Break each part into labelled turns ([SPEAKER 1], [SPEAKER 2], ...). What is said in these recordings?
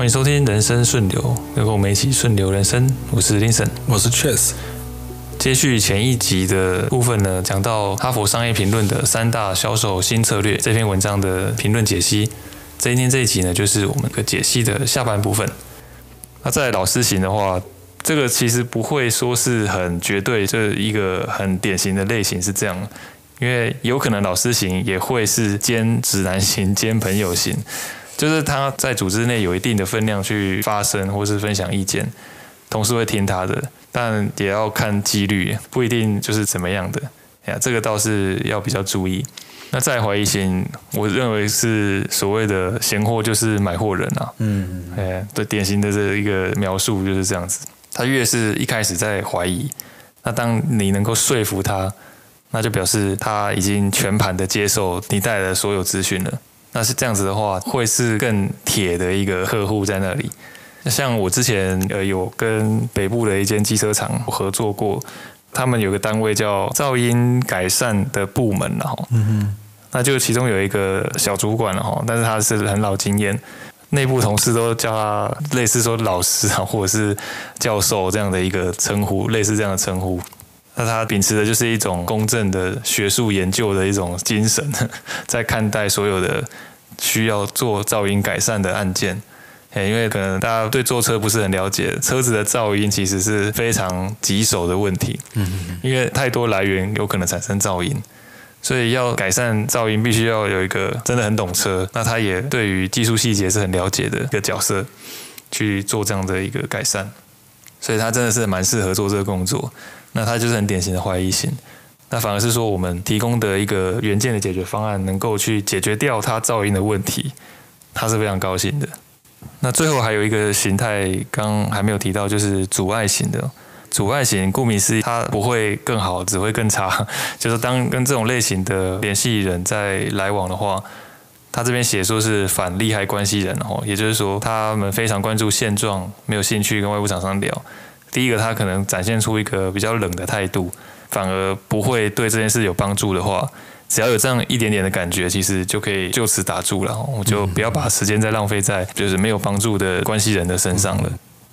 [SPEAKER 1] 欢迎收听《人生顺流》，跟我们一起顺流人生。我是 Linson，
[SPEAKER 2] 我是 Chess。
[SPEAKER 1] 接续前一集的部分呢，讲到《哈佛商业评论》的三大销售新策略这篇文章的评论解析。今天这一集呢，就是我们的解析的下半部分。那在老师型的话，这个其实不会说是很绝对，这一个很典型的类型是这样，因为有可能老师型也会是兼指南型兼朋友型。就是他在组织内有一定的分量去发声或是分享意见，同事会听他的，但也要看几率，不一定就是怎么样的。哎呀，这个倒是要比较注意。那再怀疑型，我认为是所谓的闲货就是买货人啊。嗯，哎，对，典型的这一个描述就是这样子。他越是一开始在怀疑，那当你能够说服他，那就表示他已经全盘的接受你带来的所有资讯了。那是这样子的话，会是更铁的一个客户在那里。像我之前呃有跟北部的一间机车厂合作过，他们有个单位叫噪音改善的部门，然后，嗯哼，那就其中有一个小主管了哈，但是他是很老经验，内部同事都叫他类似说老师啊，或者是教授这样的一个称呼，类似这样的称呼。那他秉持的就是一种公正的学术研究的一种精神，在看待所有的需要做噪音改善的案件。因为可能大家对坐车不是很了解，车子的噪音其实是非常棘手的问题。嗯，因为太多来源有可能产生噪音，所以要改善噪音，必须要有一个真的很懂车，那他也对于技术细节是很了解的一个角色去做这样的一个改善，所以他真的是蛮适合做这个工作。那他就是很典型的怀疑型，那反而是说我们提供的一个元件的解决方案，能够去解决掉他噪音的问题，他是非常高兴的。那最后还有一个形态，刚还没有提到，就是阻碍型的。阻碍型顾名思义，它不会更好，只会更差。就是当跟这种类型的联系人在来往的话，他这边写说是反利害关系人哦，也就是说他们非常关注现状，没有兴趣跟外部厂商聊。第一个，他可能展现出一个比较冷的态度，反而不会对这件事有帮助的话，只要有这样一点点的感觉，其实就可以就此打住了。我就不要把时间再浪费在就是没有帮助的关系人的身上了。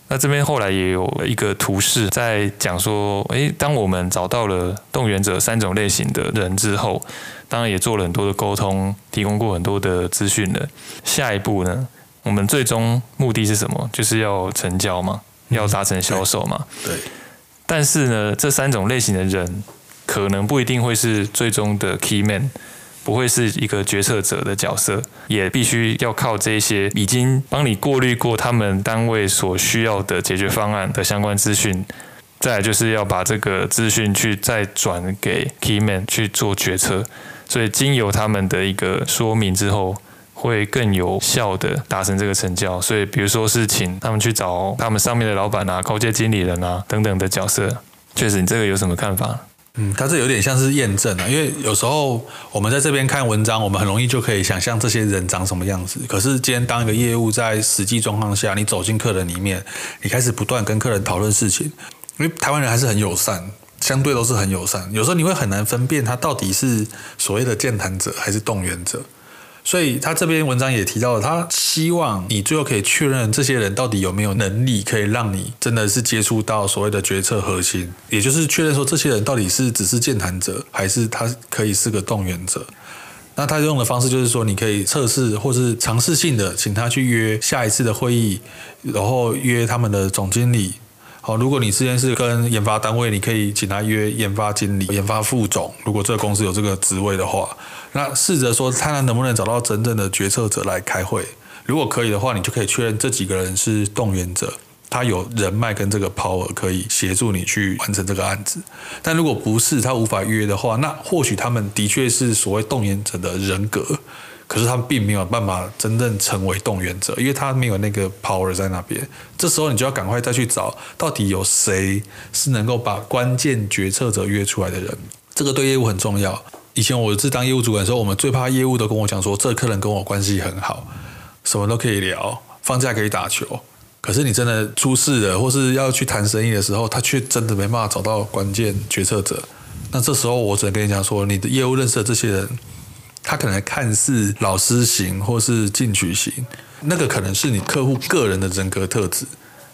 [SPEAKER 1] 那这边后来也有一个图示在讲说，诶，当我们找到了动员者三种类型的人之后，当然也做了很多的沟通，提供过很多的资讯了。下一步呢，我们最终目的是什么？就是要成交嘛。要达成销售嘛？
[SPEAKER 2] 对。
[SPEAKER 1] 但是呢，这三种类型的人可能不一定会是最终的 key man，不会是一个决策者的角色，也必须要靠这些已经帮你过滤过他们单位所需要的解决方案的相关资讯，再来就是要把这个资讯去再转给 key man 去做决策，所以经由他们的一个说明之后。会更有效的达成这个成交，所以比如说是请他们去找他们上面的老板啊、高阶经理人啊等等的角色。确实，你这个有什么看法？
[SPEAKER 2] 嗯，它这有点像是验证啊，因为有时候我们在这边看文章，我们很容易就可以想象这些人长什么样子。可是今天当一个业务在实际状况下，你走进客人里面，你开始不断跟客人讨论事情，因为台湾人还是很友善，相对都是很友善。有时候你会很难分辨他到底是所谓的健谈者还是动员者。所以他这篇文章也提到了，他希望你最后可以确认这些人到底有没有能力，可以让你真的是接触到所谓的决策核心，也就是确认说这些人到底是只是健谈者，还是他可以是个动员者。那他用的方式就是说，你可以测试或是尝试性的请他去约下一次的会议，然后约他们的总经理。好，如果你之前是跟研发单位，你可以请他约研发经理、研发副总。如果这个公司有这个职位的话，那试着说看他能不能找到真正的决策者来开会。如果可以的话，你就可以确认这几个人是动员者，他有人脉跟这个 power 可以协助你去完成这个案子。但如果不是他无法约的话，那或许他们的确是所谓动员者的人格。可是他并没有办法真正成为动员者，因为他没有那个 power 在那边。这时候你就要赶快再去找，到底有谁是能够把关键决策者约出来的人。这个对业务很重要。以前我是当业务主管的时候，我们最怕业务都跟我讲说，这客人跟我关系很好，什么都可以聊，放假可以打球。可是你真的出事了，或是要去谈生意的时候，他却真的没办法找到关键决策者。那这时候我只能跟你讲说，你的业务认识的这些人。他可能看似老师型或是进取型，那个可能是你客户个人的人格特质，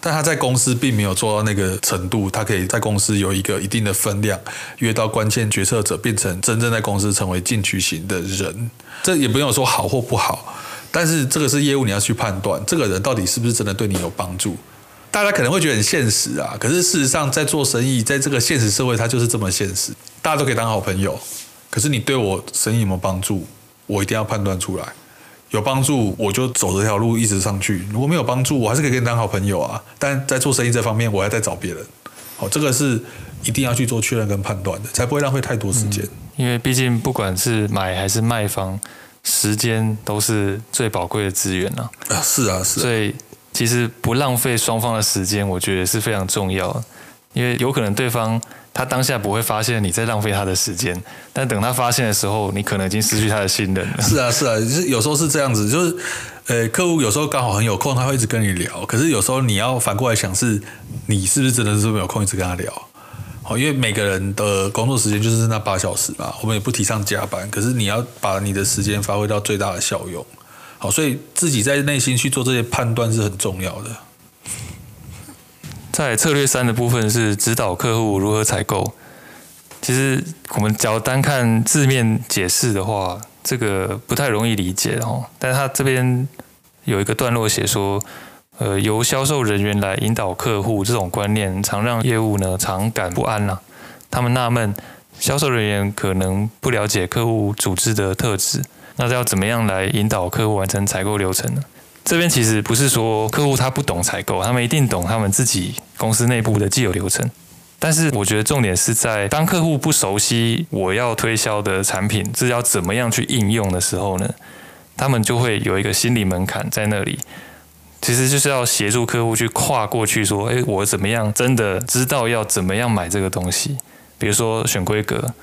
[SPEAKER 2] 但他在公司并没有做到那个程度，他可以在公司有一个一定的分量，约到关键决策者，变成真正在公司成为进取型的人。这也不用说好或不好，但是这个是业务，你要去判断这个人到底是不是真的对你有帮助。大家可能会觉得很现实啊，可是事实上在做生意，在这个现实社会，它就是这么现实，大家都可以当好朋友。可是你对我生意有没有帮助？我一定要判断出来。有帮助，我就走这条路一直上去；如果没有帮助，我还是可以跟你当好朋友啊。但在做生意这方面，我还在找别人。好，这个是一定要去做确认跟判断的，才不会浪费太多时间。嗯，
[SPEAKER 1] 因为毕竟不管是买还是卖方，时间都是最宝贵的资源啊。
[SPEAKER 2] 啊，是啊，是啊。
[SPEAKER 1] 所以其实不浪费双方的时间，我觉得是非常重要的。因为有可能对方。他当下不会发现你在浪费他的时间，但等他发现的时候，你可能已经失去他的信任了。
[SPEAKER 2] 是啊，是啊，就是有时候是这样子，就是，呃，客户有时候刚好很有空，他会一直跟你聊。可是有时候你要反过来想，是你是不是真的是没有空一直跟他聊？好，因为每个人的工作时间就是那八小时嘛，我们也不提倡加班。可是你要把你的时间发挥到最大的效用。好，所以自己在内心去做这些判断是很重要的。
[SPEAKER 1] 在策略三的部分是指导客户如何采购。其实我们只要单看字面解释的话，这个不太容易理解哦。但是他这边有一个段落写说，呃，由销售人员来引导客户这种观念，常让业务呢常感不安呐、他们纳闷，销售人员可能不了解客户组织的特质，那要怎么样来引导客户完成采购流程呢？这边其实不是说客户他不懂采购，他们一定懂他们自己公司内部的既有流程。但是我觉得重点是在当客户不熟悉我要推销的产品是要怎么样去应用的时候呢，他们就会有一个心理门槛在那里。其实就是要协助客户去跨过去，说，诶，我怎么样真的知道要怎么样买这个东西？比如说选规格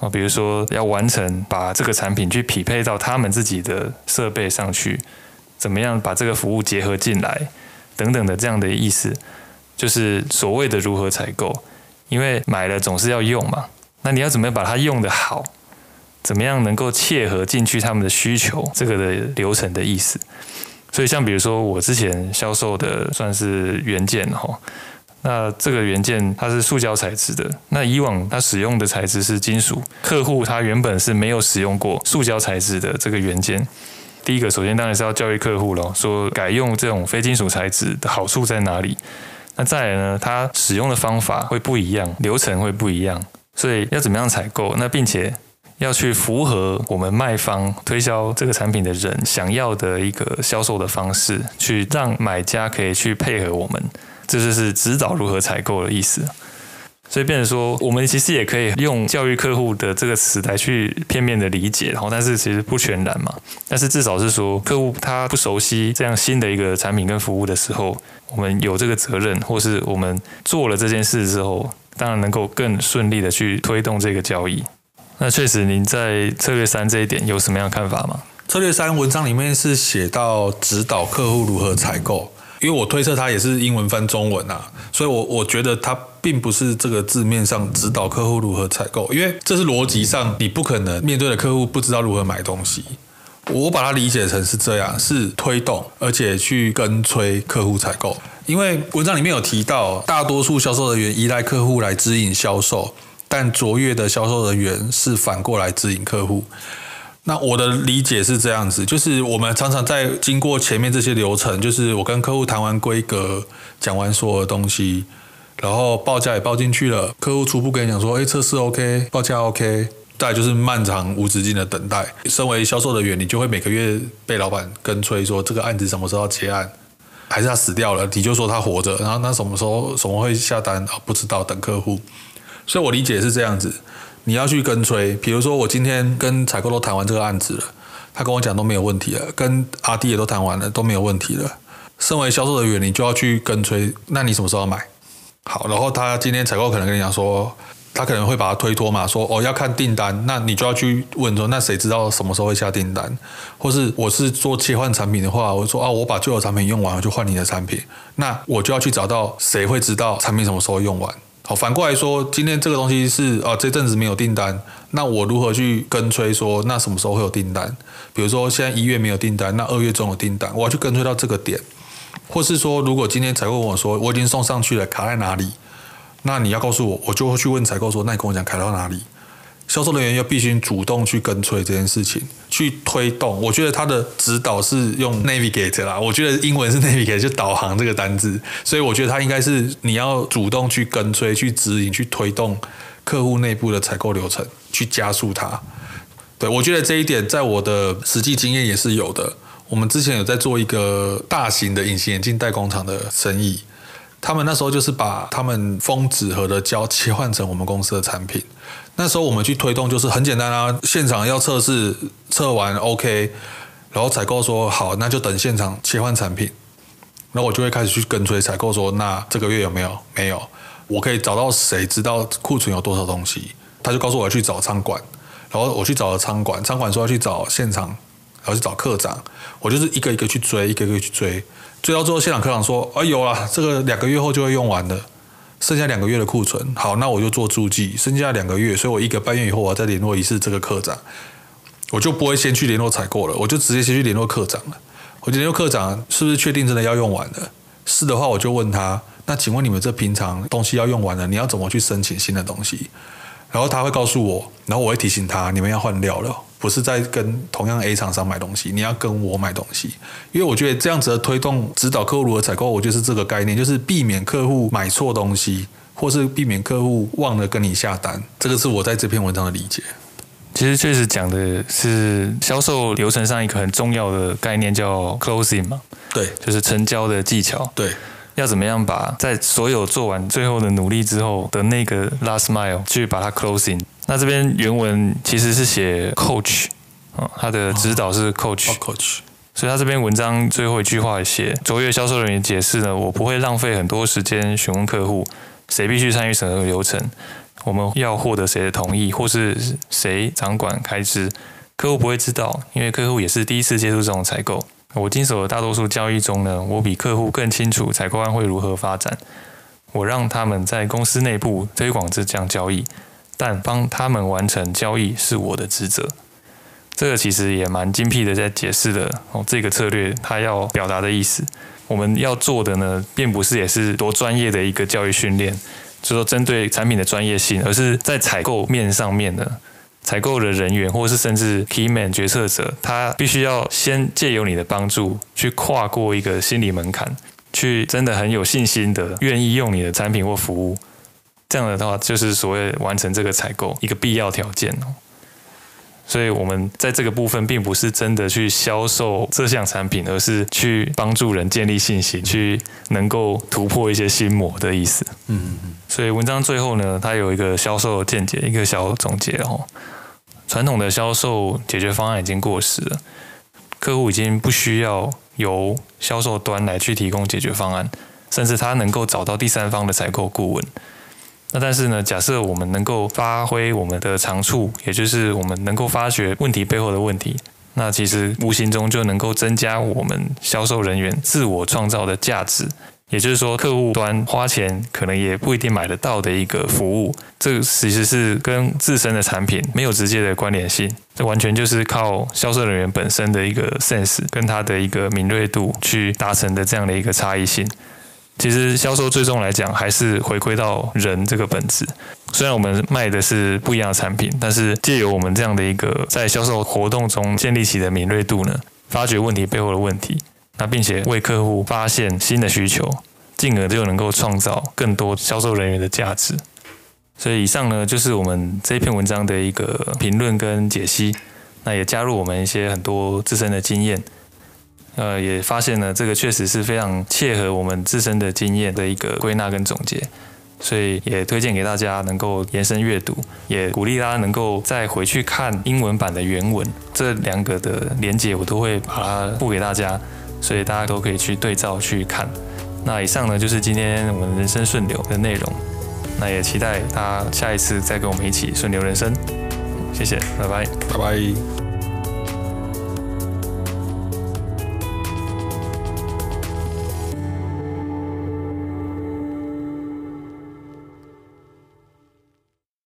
[SPEAKER 1] 啊，比如说要完成把这个产品去匹配到他们自己的设备上去。怎么样把这个服务结合进来，等等的这样的意思，就是所谓的如何采购。因为买了总是要用嘛，那你要怎么样把它用得好？怎么样能够切合进去他们的需求？这个的流程的意思。所以像比如说我之前销售的算是原件哈，那这个原件它是塑胶材质的，那以往它使用的材质是金属，客户他原本是没有使用过塑胶材质的这个原件。第一个，首先当然是要教育客户咯，说改用这种非金属材质的好处在哪里。那再来呢，它使用的方法会不一样，流程会不一样，所以要怎么样采购？那并且要去符合我们卖方推销这个产品的人想要的一个销售的方式，去让买家可以去配合我们，这就是指导如何采购的意思。所以变成说，我们其实也可以用教育客户的这个词来去片面的理解，然后但是其实不全然嘛。但是至少是说，客户他不熟悉这样新的一个产品跟服务的时候，我们有这个责任，或是我们做了这件事之后，当然能够更顺利的去推动这个交易。那确实，您在策略三这一点有什么样的看法吗？
[SPEAKER 2] 策略三文章里面是写到指导客户如何采购。因为我推测它也是英文翻中文啊，所以我我觉得它并不是这个字面上指导客户如何采购，因为这是逻辑上你不可能面对的客户不知道如何买东西。我把它理解成是这样，是推动而且去跟催客户采购。因为文章里面有提到，大多数销售人员依赖客户来指引销售，但卓越的销售人员是反过来指引客户。那我的理解是这样子，就是我们常常在经过前面这些流程，就是我跟客户谈完规格，讲完所有的东西，然后报价也报进去了，客户初步跟你讲说，哎，测试 OK，报价 OK，再就是漫长无止境的等待。身为销售人员，你就会每个月被老板跟催说，这个案子什么时候要结案，还是他死掉了？你就说他活着，然后那什么时候什么会下单啊？不知道，等客户。所以我理解是这样子。你要去跟催，比如说我今天跟采购都谈完这个案子了，他跟我讲都没有问题了，跟阿弟也都谈完了都没有问题了。身为销售人员，你就要去跟催，那你什么时候买？好，然后他今天采购可能跟你讲说，他可能会把它推脱嘛，说哦要看订单，那你就要去问说，那谁知道什么时候会下订单？或是我是做切换产品的话，我说啊我把旧的产品用完我就换你的产品，那我就要去找到谁会知道产品什么时候用完。好，反过来说，今天这个东西是啊，这阵子没有订单，那我如何去跟催说，那什么时候会有订单？比如说现在一月没有订单，那二月中有订单，我要去跟催到这个点，或是说，如果今天采购跟我说我已经送上去了，卡在哪里？那你要告诉我，我就会去问采购说，那你跟我讲卡到哪里？销售人员要必须主动去跟催这件事情，去推动。我觉得他的指导是用 navigate 啦，我觉得英文是 navigate 就导航这个单字，所以我觉得他应该是你要主动去跟催、去指引、去推动客户内部的采购流程，去加速它。对，我觉得这一点在我的实际经验也是有的。我们之前有在做一个大型的隐形眼镜代工厂的生意，他们那时候就是把他们封纸盒的胶切换成我们公司的产品。那时候我们去推动就是很简单啊，现场要测试，测完 OK，然后采购说好，那就等现场切换产品。那我就会开始去跟催采购说，那这个月有没有？没有，我可以找到谁知道库存有多少东西？他就告诉我去找仓管，然后我去找了仓管，仓管说要去找现场，后去找课长，我就是一个一个去追，一个一个去追，追到最后现场课长说，啊有了，这个两个月后就会用完的。剩下两个月的库存，好，那我就做注记。剩下两个月，所以我一个半月以后，我再联络一次这个课长，我就不会先去联络采购了，我就直接先去联络课长了。我就联络课长，是不是确定真的要用完了？是的话，我就问他，那请问你们这平常东西要用完了，你要怎么去申请新的东西？然后他会告诉我，然后我会提醒他，你们要换料了。不是在跟同样 A 厂商买东西，你要跟我买东西，因为我觉得这样子的推动指导客户如何采购，我就是这个概念，就是避免客户买错东西，或是避免客户忘了跟你下单，这个是我在这篇文章的理解。
[SPEAKER 1] 其实确实讲的是销售流程上一个很重要的概念，叫 closing 嘛，
[SPEAKER 2] 对，
[SPEAKER 1] 就是成交的技巧，
[SPEAKER 2] 对，
[SPEAKER 1] 要怎么样把在所有做完最后的努力之后的那个 last mile 去把它 closing。那这边原文其实是写 coach，啊，他的指导是 coach，coach，所以他这篇文章最后一句话写卓越销售人员解释呢，我不会浪费很多时间询问客户谁必须参与审核流程，我们要获得谁的同意，或是谁掌管开支，客户不会知道，因为客户也是第一次接触这种采购。我经手的大多数交易中呢，我比客户更清楚采购案会如何发展，我让他们在公司内部推广这项交易。但帮他们完成交易是我的职责，这个其实也蛮精辟的，在解释了哦，这个策略它要表达的意思。我们要做的呢，并不是也是多专业的一个教育训练，就说针对产品的专业性，而是在采购面上面的采购的人员，或是甚至 key man 决策者，他必须要先借由你的帮助，去跨过一个心理门槛，去真的很有信心的愿意用你的产品或服务。这样的话，就是所谓完成这个采购一个必要条件哦。所以，我们在这个部分，并不是真的去销售这项产品，而是去帮助人建立信心，去能够突破一些心魔的意思。嗯嗯嗯。所以，文章最后呢，它有一个销售见解，一个小总结哦。传统的销售解决方案已经过时了，客户已经不需要由销售端来去提供解决方案，甚至他能够找到第三方的采购顾问。那但是呢，假设我们能够发挥我们的长处，也就是我们能够发掘问题背后的问题，那其实无形中就能够增加我们销售人员自我创造的价值。也就是说，客户端花钱可能也不一定买得到的一个服务，这其实是跟自身的产品没有直接的关联性，这完全就是靠销售人员本身的一个 sense 跟他的一个敏锐度去达成的这样的一个差异性。其实销售最终来讲，还是回归到人这个本质。虽然我们卖的是不一样的产品，但是借由我们这样的一个在销售活动中建立起的敏锐度呢，发掘问题背后的问题，那并且为客户发现新的需求，进而就能够创造更多销售人员的价值。所以以上呢，就是我们这篇文章的一个评论跟解析。那也加入我们一些很多自身的经验。呃，也发现呢，这个确实是非常切合我们自身的经验的一个归纳跟总结，所以也推荐给大家能够延伸阅读，也鼓励大家能够再回去看英文版的原文，这两个的连接我都会把它附给大家，所以大家都可以去对照去看。那以上呢，就是今天我们人生顺流的内容，那也期待大家下一次再跟我们一起顺流人生，谢谢，拜拜，
[SPEAKER 2] 拜拜。